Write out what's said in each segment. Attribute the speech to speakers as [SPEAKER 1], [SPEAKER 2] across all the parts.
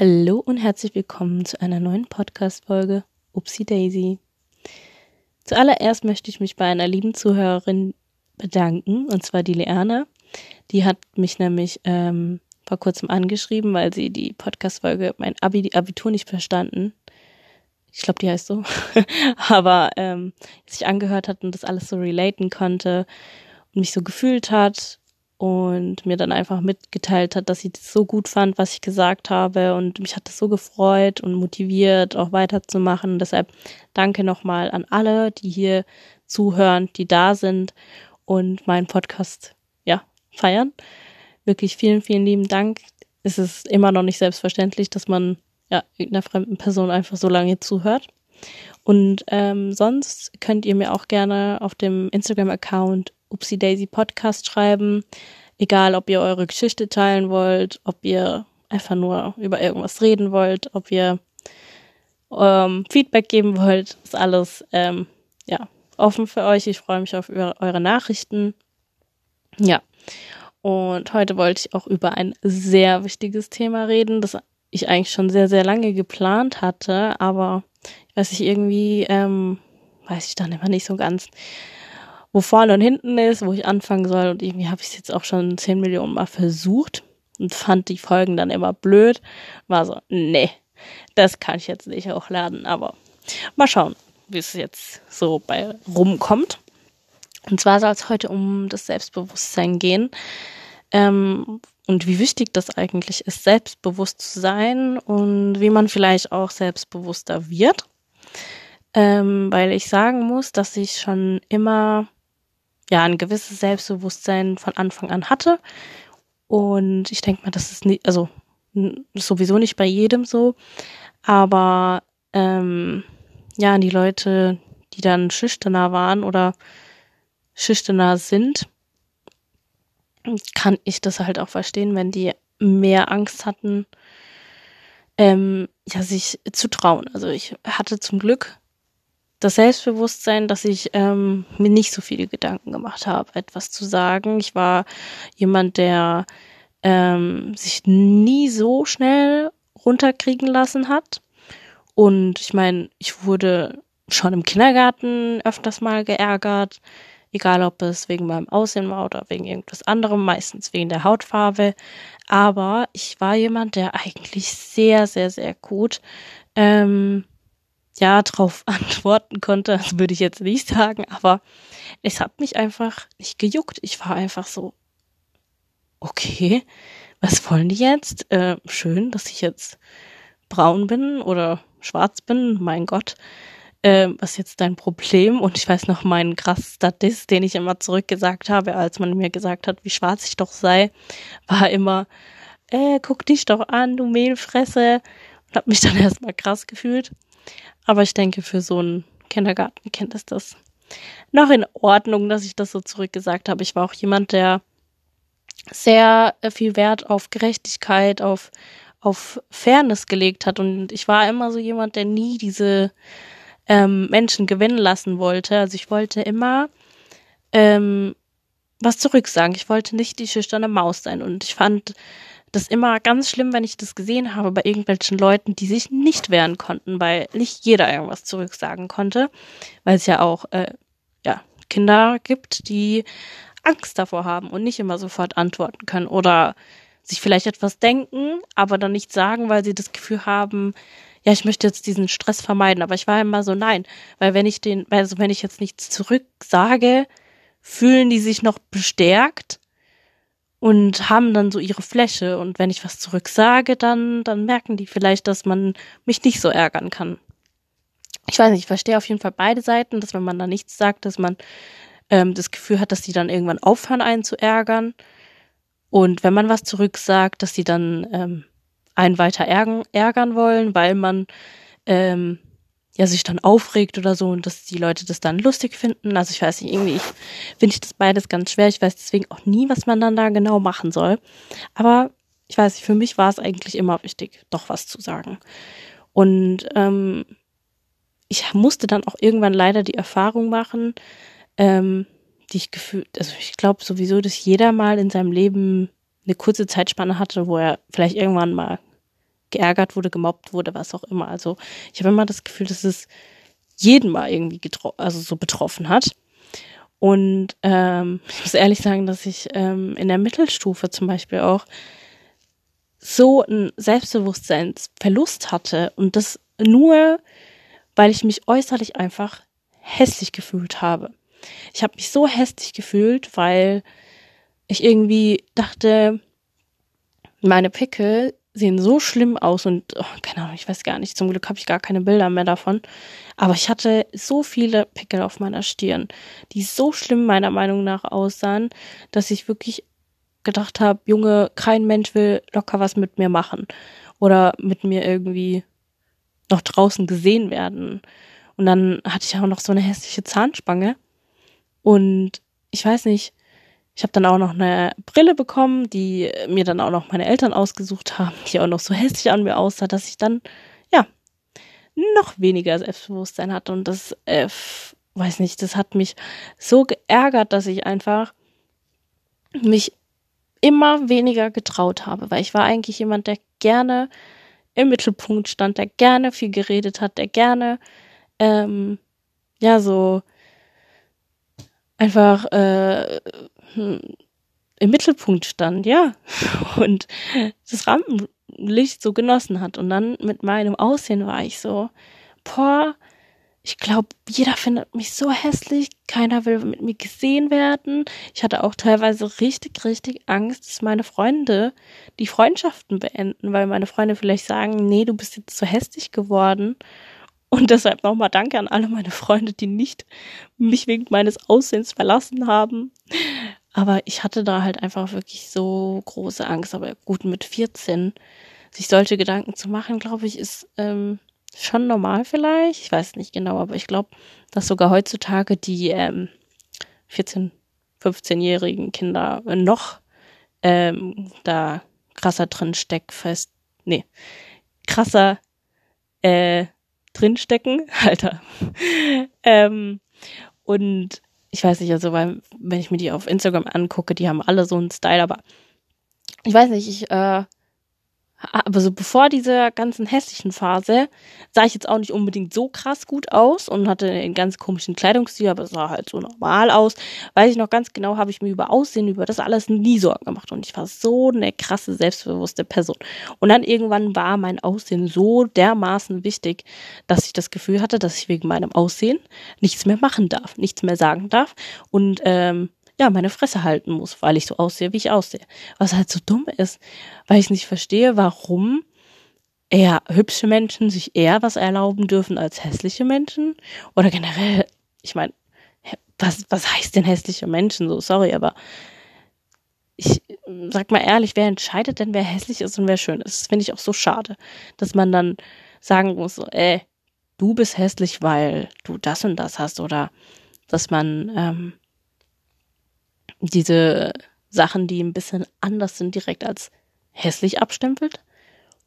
[SPEAKER 1] Hallo und herzlich willkommen zu einer neuen Podcast-Folge Upsi Daisy. Zuallererst möchte ich mich bei einer lieben Zuhörerin bedanken, und zwar die Leana. Die hat mich nämlich ähm, vor kurzem angeschrieben, weil sie die Podcast-Folge mein Abi, die Abitur nicht verstanden. Ich glaube, die heißt so. Aber ähm, sich angehört hat und das alles so relaten konnte und mich so gefühlt hat und mir dann einfach mitgeteilt hat, dass sie das so gut fand, was ich gesagt habe und mich hat das so gefreut und motiviert, auch weiterzumachen. Deshalb danke nochmal an alle, die hier zuhören, die da sind und meinen Podcast, ja, feiern. Wirklich vielen, vielen lieben Dank. Es ist immer noch nicht selbstverständlich, dass man ja irgendeiner fremden Person einfach so lange zuhört. Und ähm, sonst könnt ihr mir auch gerne auf dem Instagram-Account Upsi Daisy Podcast schreiben. Egal, ob ihr eure Geschichte teilen wollt, ob ihr einfach nur über irgendwas reden wollt, ob ihr ähm, Feedback geben wollt, ist alles ähm, ja offen für euch. Ich freue mich auf eure Nachrichten. Ja. Und heute wollte ich auch über ein sehr wichtiges Thema reden, das ich eigentlich schon sehr, sehr lange geplant hatte, aber ich weiß nicht, irgendwie ähm, weiß ich dann immer nicht so ganz wo vorne und hinten ist, wo ich anfangen soll. Und irgendwie habe ich es jetzt auch schon zehn Millionen Mal versucht und fand die Folgen dann immer blöd. War so, nee, das kann ich jetzt nicht hochladen. Aber mal schauen, wie es jetzt so bei rumkommt. Und zwar soll es heute um das Selbstbewusstsein gehen. Ähm, und wie wichtig das eigentlich ist, selbstbewusst zu sein und wie man vielleicht auch selbstbewusster wird. Ähm, weil ich sagen muss, dass ich schon immer ja ein gewisses Selbstbewusstsein von Anfang an hatte. Und ich denke mal, das ist nicht, also sowieso nicht bei jedem so. Aber ähm, ja, die Leute, die dann schüchterner waren oder schüchterner sind, kann ich das halt auch verstehen, wenn die mehr Angst hatten, ähm, ja, sich zu trauen. Also ich hatte zum Glück das Selbstbewusstsein, dass ich ähm, mir nicht so viele Gedanken gemacht habe, etwas zu sagen. Ich war jemand, der ähm, sich nie so schnell runterkriegen lassen hat. Und ich meine, ich wurde schon im Kindergarten öfters mal geärgert, egal ob es wegen meinem Aussehen war oder wegen irgendwas anderem, meistens wegen der Hautfarbe. Aber ich war jemand, der eigentlich sehr, sehr, sehr gut ähm, ja drauf antworten konnte, das würde ich jetzt nicht sagen, aber es hat mich einfach nicht gejuckt. Ich war einfach so, okay, was wollen die jetzt? Äh, schön, dass ich jetzt braun bin oder schwarz bin, mein Gott. Äh, was ist jetzt dein Problem? Und ich weiß noch meinen krass Statist, den ich immer zurückgesagt habe, als man mir gesagt hat, wie schwarz ich doch sei, war immer, äh, guck dich doch an, du Mehlfresse. Und hab mich dann erstmal krass gefühlt. Aber ich denke, für so einen Kindergartenkind ist das noch in Ordnung, dass ich das so zurückgesagt habe. Ich war auch jemand, der sehr viel Wert auf Gerechtigkeit, auf, auf Fairness gelegt hat. Und ich war immer so jemand, der nie diese ähm, Menschen gewinnen lassen wollte. Also ich wollte immer ähm, was zurücksagen. Ich wollte nicht die schüchterne Maus sein. Und ich fand das immer ganz schlimm, wenn ich das gesehen habe bei irgendwelchen Leuten, die sich nicht wehren konnten, weil nicht jeder irgendwas zurücksagen konnte, weil es ja auch äh, ja, Kinder gibt, die Angst davor haben und nicht immer sofort antworten können oder sich vielleicht etwas denken, aber dann nicht sagen, weil sie das Gefühl haben, ja, ich möchte jetzt diesen Stress vermeiden. Aber ich war immer so, nein, weil wenn ich den, also wenn ich jetzt nichts zurücksage, fühlen die sich noch bestärkt und haben dann so ihre Fläche. Und wenn ich was zurücksage, dann, dann merken die vielleicht, dass man mich nicht so ärgern kann. Ich weiß nicht, ich verstehe auf jeden Fall beide Seiten, dass wenn man da nichts sagt, dass man ähm, das Gefühl hat, dass die dann irgendwann aufhören, einen zu ärgern. Und wenn man was zurücksagt, dass die dann ähm, einen weiter ärgern, ärgern wollen, weil man ähm, ja sich dann aufregt oder so und dass die Leute das dann lustig finden. Also ich weiß nicht, irgendwie ich, finde ich das beides ganz schwer. Ich weiß deswegen auch nie, was man dann da genau machen soll. Aber ich weiß nicht, für mich war es eigentlich immer wichtig, doch was zu sagen. Und ähm, ich musste dann auch irgendwann leider die Erfahrung machen, ähm, die ich gefühlt, also ich glaube sowieso, dass jeder mal in seinem Leben eine kurze Zeitspanne hatte, wo er vielleicht irgendwann mal geärgert wurde, gemobbt wurde, was auch immer. Also ich habe immer das Gefühl, dass es jeden mal irgendwie also so betroffen hat. Und ähm, ich muss ehrlich sagen, dass ich ähm, in der Mittelstufe zum Beispiel auch so ein Selbstbewusstseinsverlust hatte und das nur, weil ich mich äußerlich einfach hässlich gefühlt habe. Ich habe mich so hässlich gefühlt, weil ich irgendwie dachte, meine Pickel sehen so schlimm aus und oh, keine Ahnung, ich weiß gar nicht, zum Glück habe ich gar keine Bilder mehr davon. Aber ich hatte so viele Pickel auf meiner Stirn, die so schlimm meiner Meinung nach aussahen, dass ich wirklich gedacht habe, Junge, kein Mensch will locker was mit mir machen oder mit mir irgendwie noch draußen gesehen werden. Und dann hatte ich auch noch so eine hässliche Zahnspange. Und ich weiß nicht, ich habe dann auch noch eine Brille bekommen, die mir dann auch noch meine Eltern ausgesucht haben, die auch noch so hässlich an mir aussah, dass ich dann, ja, noch weniger Selbstbewusstsein hatte. Und das, äh, weiß nicht, das hat mich so geärgert, dass ich einfach mich immer weniger getraut habe, weil ich war eigentlich jemand, der gerne im Mittelpunkt stand, der gerne viel geredet hat, der gerne, ähm, ja, so einfach, äh, im Mittelpunkt stand, ja. Und das Rampenlicht so genossen hat. Und dann mit meinem Aussehen war ich so, boah, ich glaube, jeder findet mich so hässlich, keiner will mit mir gesehen werden. Ich hatte auch teilweise richtig, richtig Angst, dass meine Freunde die Freundschaften beenden, weil meine Freunde vielleicht sagen, nee, du bist jetzt zu hässlich geworden. Und deshalb nochmal danke an alle meine Freunde, die nicht mich wegen meines Aussehens verlassen haben. Aber ich hatte da halt einfach wirklich so große Angst. Aber gut, mit 14 sich solche Gedanken zu machen, glaube ich, ist ähm, schon normal vielleicht. Ich weiß nicht genau, aber ich glaube, dass sogar heutzutage die ähm, 14, 15-jährigen Kinder noch ähm, da krasser drin steckt fest. Nee, krasser äh, drinstecken, Alter. ähm, und ich weiß nicht, also weil, wenn ich mir die auf Instagram angucke, die haben alle so einen Style, aber ich weiß nicht, ich äh, aber so bevor dieser ganzen hässlichen Phase sah ich jetzt auch nicht unbedingt so krass gut aus und hatte einen ganz komischen Kleidungsstil, aber sah halt so normal aus. Weiß ich noch ganz genau, habe ich mir über Aussehen, über das alles nie Sorgen gemacht und ich war so eine krasse, selbstbewusste Person. Und dann irgendwann war mein Aussehen so dermaßen wichtig, dass ich das Gefühl hatte, dass ich wegen meinem Aussehen nichts mehr machen darf, nichts mehr sagen darf und ähm, ja, meine Fresse halten muss, weil ich so aussehe, wie ich aussehe. Was halt so dumm ist, weil ich nicht verstehe, warum eher hübsche Menschen sich eher was erlauben dürfen als hässliche Menschen. Oder generell, ich meine, was, was heißt denn hässliche Menschen? So, sorry, aber ich sag mal ehrlich, wer entscheidet denn, wer hässlich ist und wer schön ist? Das finde ich auch so schade, dass man dann sagen muss, so, ey, du bist hässlich, weil du das und das hast oder dass man ähm, diese Sachen, die ein bisschen anders sind, direkt als hässlich abstempelt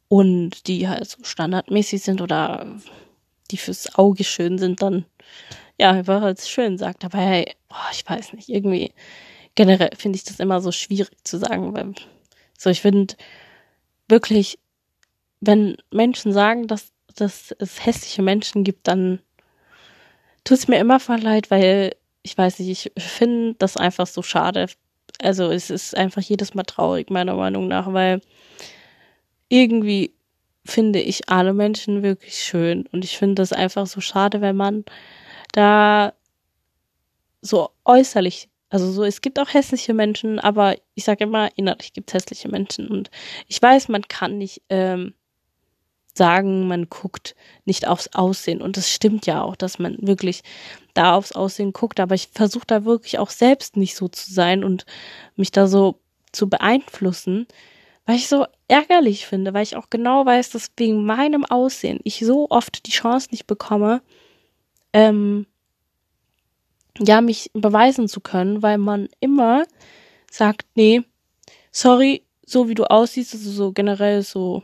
[SPEAKER 1] und die halt so standardmäßig sind oder die fürs Auge schön sind, dann ja, einfach als schön sagt. Aber hey, oh, ich weiß nicht, irgendwie generell finde ich das immer so schwierig zu sagen, weil so ich finde wirklich, wenn Menschen sagen, dass, dass es hässliche Menschen gibt, dann tut es mir immer voll leid, weil ich weiß nicht, ich finde das einfach so schade. Also es ist einfach jedes Mal traurig, meiner Meinung nach, weil irgendwie finde ich alle Menschen wirklich schön. Und ich finde das einfach so schade, wenn man da so äußerlich, also so, es gibt auch hässliche Menschen, aber ich sage immer, innerlich gibt es hässliche Menschen. Und ich weiß, man kann nicht ähm, sagen, man guckt nicht aufs Aussehen. Und das stimmt ja auch, dass man wirklich da aufs Aussehen guckt. Aber ich versuche da wirklich auch selbst nicht so zu sein und mich da so zu beeinflussen, weil ich so ärgerlich finde, weil ich auch genau weiß, dass wegen meinem Aussehen ich so oft die Chance nicht bekomme, ähm, ja, mich beweisen zu können, weil man immer sagt, nee, sorry, so wie du aussiehst, also so generell so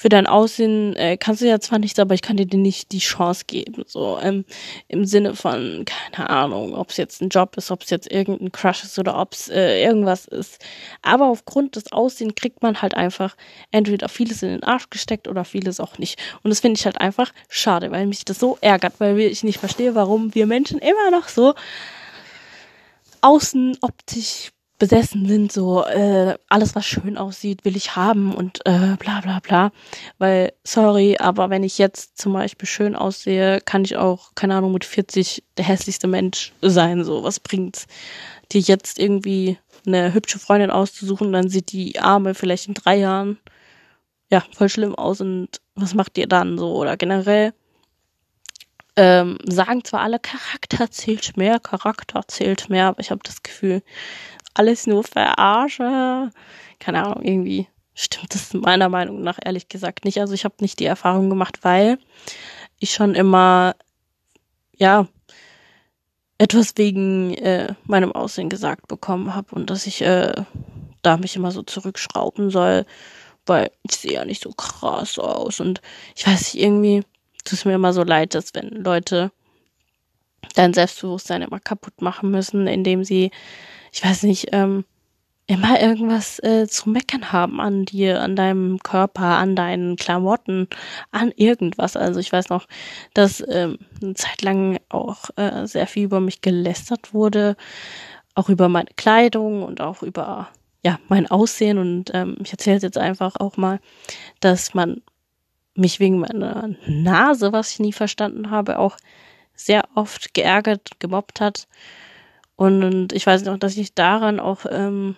[SPEAKER 1] für dein Aussehen äh, kannst du ja zwar nichts, aber ich kann dir nicht die Chance geben. So ähm, im Sinne von, keine Ahnung, ob es jetzt ein Job ist, ob es jetzt irgendein Crush ist oder ob es äh, irgendwas ist. Aber aufgrund des Aussehens kriegt man halt einfach entweder vieles in den Arsch gesteckt oder vieles auch nicht. Und das finde ich halt einfach schade, weil mich das so ärgert, weil ich nicht verstehe, warum wir Menschen immer noch so außen optisch besessen sind, so äh, alles, was schön aussieht, will ich haben und äh, bla bla bla. Weil, sorry, aber wenn ich jetzt zum Beispiel schön aussehe, kann ich auch, keine Ahnung, mit 40 der hässlichste Mensch sein. So, was bringt's, dir jetzt irgendwie eine hübsche Freundin auszusuchen, dann sieht die Arme vielleicht in drei Jahren ja voll schlimm aus und was macht ihr dann so? Oder generell ähm, sagen zwar alle, Charakter zählt mehr, Charakter zählt mehr, aber ich habe das Gefühl, alles nur verarsche. Keine Ahnung, irgendwie stimmt das meiner Meinung nach ehrlich gesagt nicht. Also ich habe nicht die Erfahrung gemacht, weil ich schon immer, ja, etwas wegen äh, meinem Aussehen gesagt bekommen habe und dass ich äh, da mich immer so zurückschrauben soll, weil ich sehe ja nicht so krass aus und ich weiß nicht, irgendwie tut es mir immer so leid, dass wenn Leute dein Selbstbewusstsein immer kaputt machen müssen, indem sie ich weiß nicht, ähm, immer irgendwas äh, zu meckern haben an dir, an deinem Körper, an deinen Klamotten, an irgendwas. Also ich weiß noch, dass ähm, eine Zeit lang auch äh, sehr viel über mich gelästert wurde, auch über meine Kleidung und auch über ja mein Aussehen. Und ähm, ich erzähle jetzt einfach auch mal, dass man mich wegen meiner Nase, was ich nie verstanden habe, auch sehr oft geärgert, gemobbt hat. Und ich weiß noch, dass ich daran auch ähm,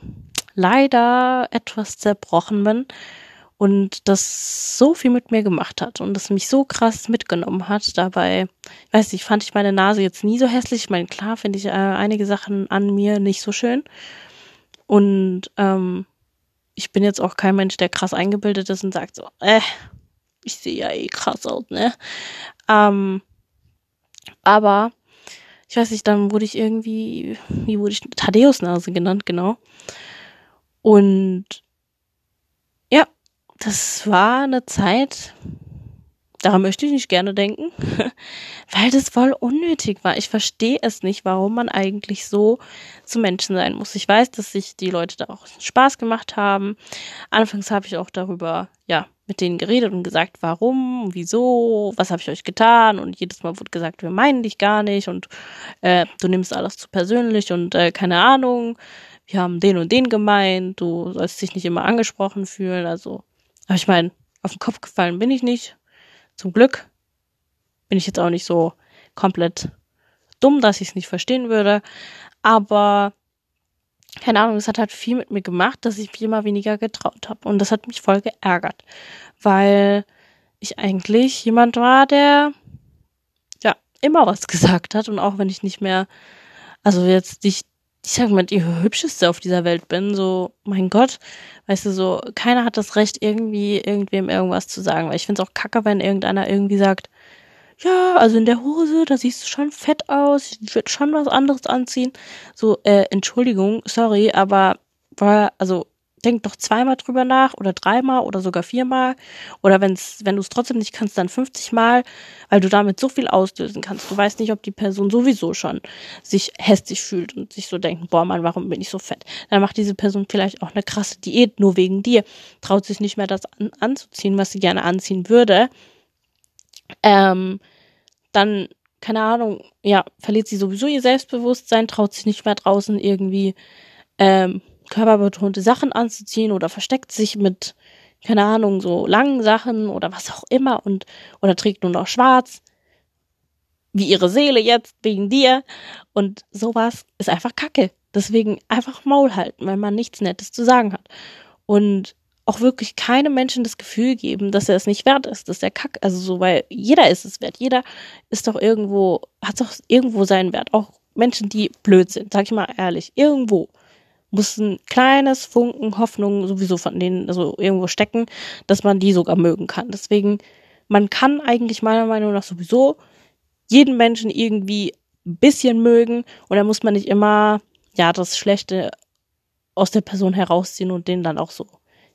[SPEAKER 1] leider etwas zerbrochen bin und das so viel mit mir gemacht hat und das mich so krass mitgenommen hat. Dabei, weiß nicht, fand ich meine Nase jetzt nie so hässlich. Ich meine, klar finde ich äh, einige Sachen an mir nicht so schön. Und ähm, ich bin jetzt auch kein Mensch, der krass eingebildet ist und sagt so, äh, ich sehe ja eh krass aus, ne? Ähm, aber ich weiß nicht, dann wurde ich irgendwie, wie wurde ich, Thaddeusnase genannt, genau. Und ja, das war eine Zeit, daran möchte ich nicht gerne denken, weil das voll unnötig war. Ich verstehe es nicht, warum man eigentlich so zu Menschen sein muss. Ich weiß, dass sich die Leute da auch Spaß gemacht haben. Anfangs habe ich auch darüber, ja, mit denen geredet und gesagt, warum, wieso, was habe ich euch getan und jedes Mal wurde gesagt, wir meinen dich gar nicht und äh, du nimmst alles zu persönlich und äh, keine Ahnung, wir haben den und den gemeint, du sollst dich nicht immer angesprochen fühlen, also, aber ich meine, auf den Kopf gefallen bin ich nicht, zum Glück bin ich jetzt auch nicht so komplett dumm, dass ich es nicht verstehen würde, aber keine Ahnung, es hat halt viel mit mir gemacht, dass ich mich immer weniger getraut habe. Und das hat mich voll geärgert, weil ich eigentlich jemand war, der ja immer was gesagt hat. Und auch wenn ich nicht mehr, also jetzt nicht, ich sag mal, die hübscheste auf dieser Welt bin, so, mein Gott, weißt du, so, keiner hat das Recht, irgendwie, irgendwem irgendwas zu sagen. Weil ich finde es auch kacke, wenn irgendeiner irgendwie sagt, ja, also in der Hose, da siehst du schon fett aus, ich würde schon was anderes anziehen. So, äh, Entschuldigung, sorry, aber war, also denk doch zweimal drüber nach oder dreimal oder sogar viermal. Oder wenn's, wenn du es trotzdem nicht kannst, dann 50 Mal, weil du damit so viel auslösen kannst. Du weißt nicht, ob die Person sowieso schon sich hässlich fühlt und sich so denkt, boah Mann, warum bin ich so fett? Dann macht diese Person vielleicht auch eine krasse Diät nur wegen dir, traut sich nicht mehr das an, anzuziehen, was sie gerne anziehen würde. Ähm, dann, keine Ahnung, ja, verliert sie sowieso ihr Selbstbewusstsein, traut sich nicht mehr draußen irgendwie ähm, körperbetonte Sachen anzuziehen oder versteckt sich mit, keine Ahnung, so langen Sachen oder was auch immer und oder trägt nur noch schwarz, wie ihre Seele jetzt wegen dir und sowas ist einfach Kacke. Deswegen einfach Maul halten, wenn man nichts Nettes zu sagen hat. Und auch wirklich keinem Menschen das Gefühl geben, dass er es nicht wert ist, dass er kack, also so, weil jeder ist es wert. Jeder ist doch irgendwo, hat doch irgendwo seinen Wert. Auch Menschen, die blöd sind, sag ich mal ehrlich. Irgendwo muss ein kleines Funken Hoffnung sowieso von denen, also irgendwo stecken, dass man die sogar mögen kann. Deswegen, man kann eigentlich meiner Meinung nach sowieso jeden Menschen irgendwie ein bisschen mögen und da muss man nicht immer, ja, das Schlechte aus der Person herausziehen und den dann auch so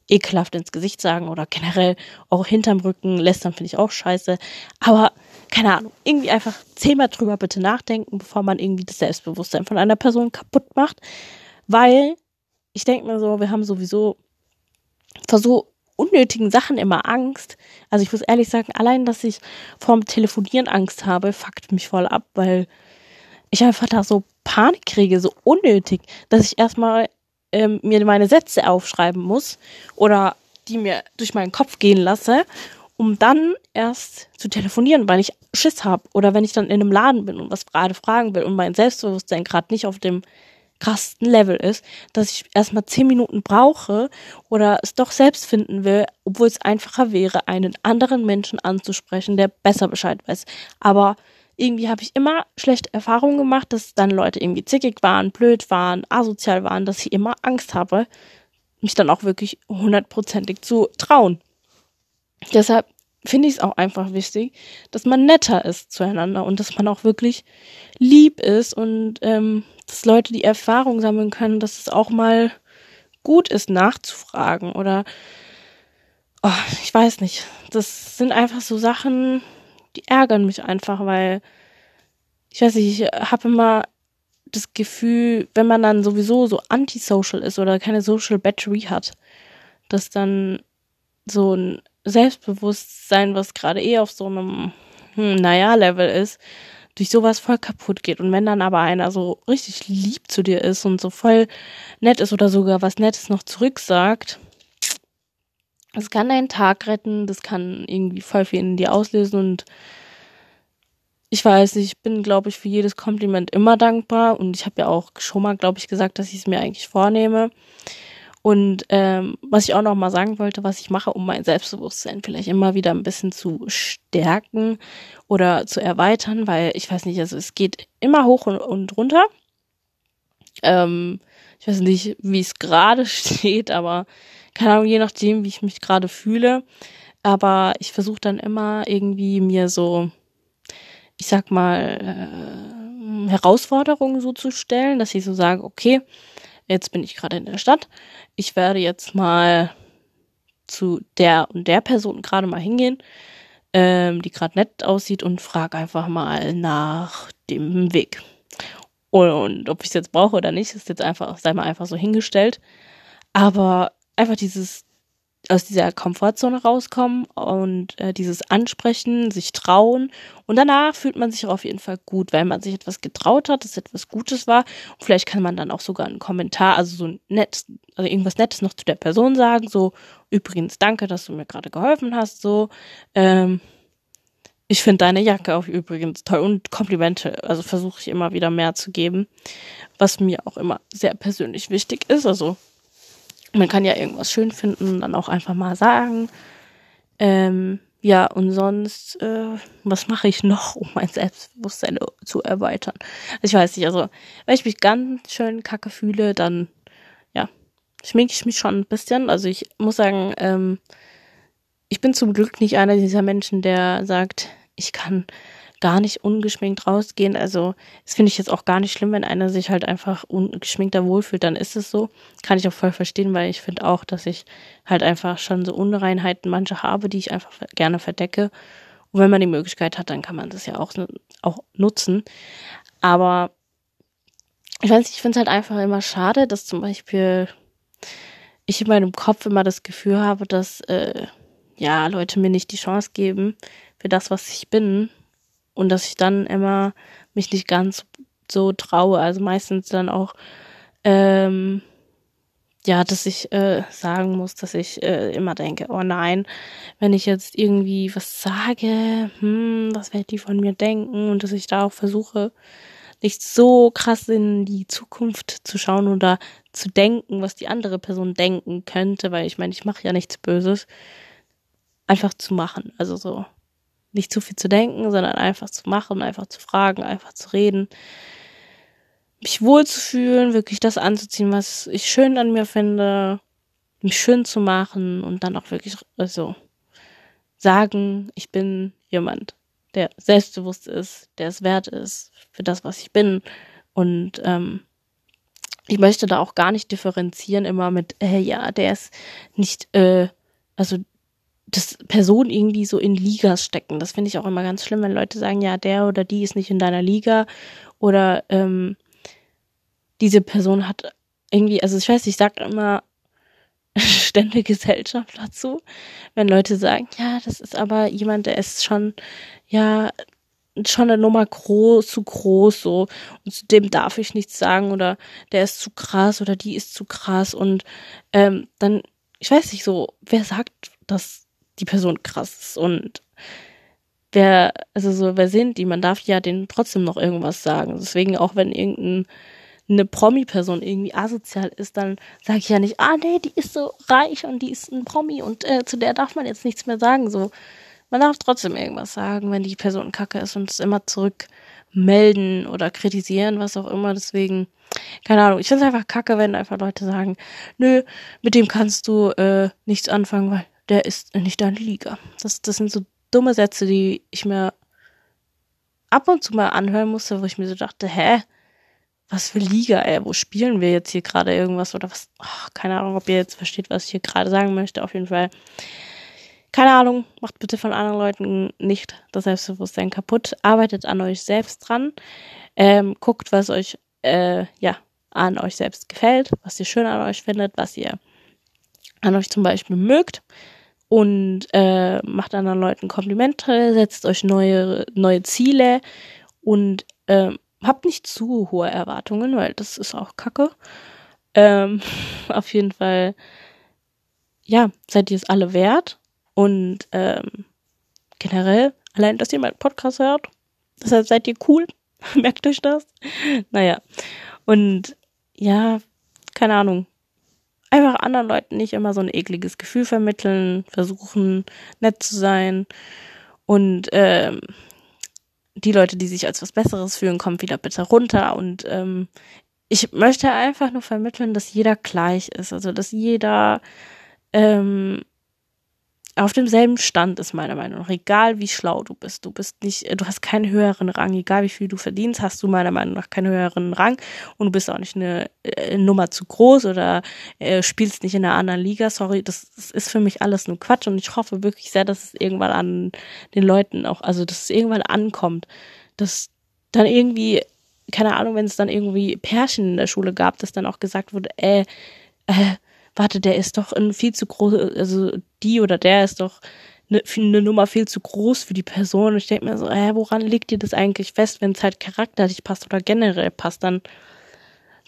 [SPEAKER 1] ekelhaft ins Gesicht sagen oder generell auch hinterm Rücken lästern finde ich auch scheiße. Aber keine Ahnung, irgendwie einfach zehnmal drüber bitte nachdenken, bevor man irgendwie das Selbstbewusstsein von einer Person kaputt macht. Weil ich denke mir so, wir haben sowieso vor so unnötigen Sachen immer Angst. Also ich muss ehrlich sagen, allein, dass ich vorm Telefonieren Angst habe, fuckt mich voll ab, weil ich einfach da so Panik kriege, so unnötig, dass ich erstmal ähm, mir meine Sätze aufschreiben muss oder die mir durch meinen Kopf gehen lasse, um dann erst zu telefonieren, weil ich Schiss habe oder wenn ich dann in einem Laden bin und was gerade fragen will und mein Selbstbewusstsein gerade nicht auf dem krassten Level ist, dass ich erstmal zehn Minuten brauche oder es doch selbst finden will, obwohl es einfacher wäre, einen anderen Menschen anzusprechen, der besser Bescheid weiß. Aber irgendwie habe ich immer schlechte Erfahrungen gemacht, dass dann Leute irgendwie zickig waren, blöd waren, asozial waren, dass ich immer Angst habe, mich dann auch wirklich hundertprozentig zu trauen. Deshalb finde ich es auch einfach wichtig, dass man netter ist zueinander und dass man auch wirklich lieb ist und ähm, dass Leute die Erfahrung sammeln können, dass es auch mal gut ist, nachzufragen oder oh, ich weiß nicht. Das sind einfach so Sachen, die ärgern mich einfach, weil ich weiß nicht, ich habe immer das Gefühl, wenn man dann sowieso so antisocial ist oder keine Social Battery hat, dass dann so ein Selbstbewusstsein, was gerade eh auf so einem, hm, naja, Level ist, durch sowas voll kaputt geht. Und wenn dann aber einer so richtig lieb zu dir ist und so voll nett ist oder sogar was Nettes noch zurücksagt, das kann deinen Tag retten, das kann irgendwie voll viel in dir auslösen und ich weiß nicht, ich bin, glaube ich, für jedes Kompliment immer dankbar und ich habe ja auch schon mal, glaube ich, gesagt, dass ich es mir eigentlich vornehme. Und ähm, was ich auch noch mal sagen wollte, was ich mache, um mein Selbstbewusstsein vielleicht immer wieder ein bisschen zu stärken oder zu erweitern, weil ich weiß nicht, also es geht immer hoch und, und runter. Ähm, ich weiß nicht, wie es gerade steht, aber keine Ahnung, je nachdem, wie ich mich gerade fühle. Aber ich versuche dann immer irgendwie mir so, ich sag mal, äh, Herausforderungen so zu stellen, dass ich so sage, okay, jetzt bin ich gerade in der Stadt, ich werde jetzt mal zu der und der Person gerade mal hingehen, ähm, die gerade nett aussieht und frage einfach mal nach dem Weg. Und, ob ich es jetzt brauche oder nicht, ist jetzt einfach, sei mal einfach so hingestellt. Aber einfach dieses aus dieser Komfortzone rauskommen und äh, dieses Ansprechen, sich trauen. Und danach fühlt man sich auch auf jeden Fall gut, weil man sich etwas getraut hat, dass etwas Gutes war. Und vielleicht kann man dann auch sogar einen Kommentar, also so ein nettes, also irgendwas Nettes noch zu der Person sagen. So, übrigens, danke, dass du mir gerade geholfen hast. So, ähm, ich finde deine Jacke auch übrigens toll und Komplimente. Also versuche ich immer wieder mehr zu geben, was mir auch immer sehr persönlich wichtig ist. Also man kann ja irgendwas schön finden und dann auch einfach mal sagen. Ähm, ja, und sonst, äh, was mache ich noch, um mein Selbstbewusstsein zu erweitern? Also ich weiß nicht, also wenn ich mich ganz schön kacke fühle, dann ja, schminke ich mich schon ein bisschen. Also ich muss sagen, ähm, ich bin zum Glück nicht einer dieser Menschen, der sagt, ich kann gar nicht ungeschminkt rausgehen. Also, das finde ich jetzt auch gar nicht schlimm, wenn einer sich halt einfach ungeschminkter wohlfühlt, dann ist es so. Kann ich auch voll verstehen, weil ich finde auch, dass ich halt einfach schon so Unreinheiten manche habe, die ich einfach gerne verdecke. Und wenn man die Möglichkeit hat, dann kann man das ja auch, auch nutzen. Aber ich weiß nicht, ich finde es halt einfach immer schade, dass zum Beispiel ich in meinem Kopf immer das Gefühl habe, dass äh, ja Leute mir nicht die Chance geben für das, was ich bin und dass ich dann immer mich nicht ganz so traue. Also meistens dann auch, ähm, ja, dass ich äh, sagen muss, dass ich äh, immer denke, oh nein, wenn ich jetzt irgendwie was sage, hm, was wird die von mir denken? Und dass ich da auch versuche, nicht so krass in die Zukunft zu schauen oder zu denken, was die andere Person denken könnte, weil ich meine, ich mache ja nichts Böses. Einfach zu machen. Also so nicht zu viel zu denken, sondern einfach zu machen, einfach zu fragen, einfach zu reden. Mich wohlzufühlen, wirklich das anzuziehen, was ich schön an mir finde, mich schön zu machen und dann auch wirklich also sagen, ich bin jemand, der selbstbewusst ist, der es wert ist für das, was ich bin und ähm, ich möchte da auch gar nicht differenzieren immer mit, äh, ja, der ist nicht, äh, also dass Personen irgendwie so in Ligas stecken. Das finde ich auch immer ganz schlimm, wenn Leute sagen, ja, der oder die ist nicht in deiner Liga oder ähm, diese Person hat irgendwie, also ich weiß, ich sage immer Stände Gesellschaft dazu, wenn Leute sagen, ja, das ist aber jemand, der ist schon, ja, schon eine Nummer groß, zu groß, so, und zu dem darf ich nichts sagen, oder der ist zu krass, oder die ist zu krass, und ähm, dann, ich weiß nicht so, wer sagt, dass die Person krass ist, und wer, also so, wer sind die? Man darf ja denen trotzdem noch irgendwas sagen. Deswegen, auch wenn irgendein eine Promi-Person irgendwie asozial ist, dann sage ich ja nicht, ah nee, die ist so reich und die ist ein Promi und äh, zu der darf man jetzt nichts mehr sagen. So, man darf trotzdem irgendwas sagen, wenn die Person kacke ist und es immer zurück melden oder kritisieren, was auch immer. Deswegen, keine Ahnung, ich finde es einfach kacke, wenn einfach Leute sagen, nö, mit dem kannst du äh, nichts anfangen, weil der ist nicht deine Liga. Das, das sind so dumme Sätze, die ich mir ab und zu mal anhören musste, wo ich mir so dachte, hä? Was für Liga, ey? Wo spielen wir jetzt hier gerade irgendwas oder was? Oh, keine Ahnung, ob ihr jetzt versteht, was ich hier gerade sagen möchte. Auf jeden Fall keine Ahnung, macht bitte von anderen Leuten nicht das Selbstbewusstsein kaputt. Arbeitet an euch selbst dran. Ähm, guckt, was euch äh, ja an euch selbst gefällt, was ihr schön an euch findet, was ihr an euch zum Beispiel mögt und äh, macht anderen Leuten Komplimente, setzt euch neue neue Ziele und äh, habt nicht zu hohe Erwartungen, weil das ist auch Kacke. Ähm, auf jeden Fall, ja, seid ihr es alle wert und ähm, generell, allein, dass ihr meinen Podcast hört, deshalb seid ihr cool. Merkt euch das? Naja. Und ja, keine Ahnung. Einfach anderen Leuten nicht immer so ein ekliges Gefühl vermitteln, versuchen nett zu sein. Und ähm, die Leute, die sich als was Besseres fühlen, kommen wieder bitte runter. Und ähm, ich möchte einfach nur vermitteln, dass jeder gleich ist. Also dass jeder ähm, auf demselben Stand ist meiner Meinung nach, egal wie schlau du bist. Du bist nicht, du hast keinen höheren Rang, egal wie viel du verdienst, hast du meiner Meinung nach keinen höheren Rang. Und du bist auch nicht eine äh, Nummer zu groß oder äh, spielst nicht in einer anderen Liga. Sorry, das, das, ist für mich alles nur Quatsch. Und ich hoffe wirklich sehr, dass es irgendwann an den Leuten auch, also dass es irgendwann ankommt, dass dann irgendwie, keine Ahnung, wenn es dann irgendwie Pärchen in der Schule gab, dass dann auch gesagt wurde, äh, äh, warte, der ist doch ein viel zu groß, also die oder der ist doch eine, eine Nummer viel zu groß für die Person. Und ich denke mir so, äh, woran liegt dir das eigentlich fest, wenn es halt charakterlich passt oder generell passt, dann,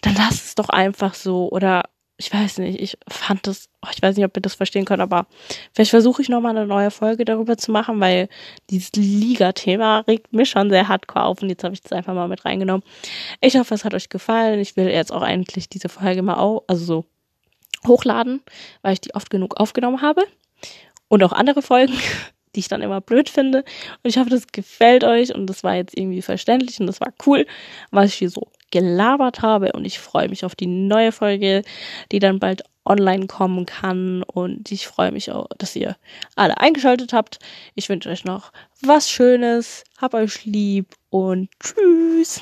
[SPEAKER 1] dann lass es doch einfach so. Oder ich weiß nicht, ich fand das, oh, ich weiß nicht, ob ihr das verstehen könnt, aber vielleicht versuche ich nochmal eine neue Folge darüber zu machen, weil dieses Liga-Thema regt mich schon sehr hardcore auf und jetzt habe ich das einfach mal mit reingenommen. Ich hoffe, es hat euch gefallen. Ich will jetzt auch eigentlich diese Folge mal auch, also so hochladen, weil ich die oft genug aufgenommen habe. Und auch andere Folgen, die ich dann immer blöd finde. Und ich hoffe, das gefällt euch und das war jetzt irgendwie verständlich und das war cool, was ich hier so gelabert habe. Und ich freue mich auf die neue Folge, die dann bald online kommen kann. Und ich freue mich auch, dass ihr alle eingeschaltet habt. Ich wünsche euch noch was Schönes. Hab euch lieb und tschüss.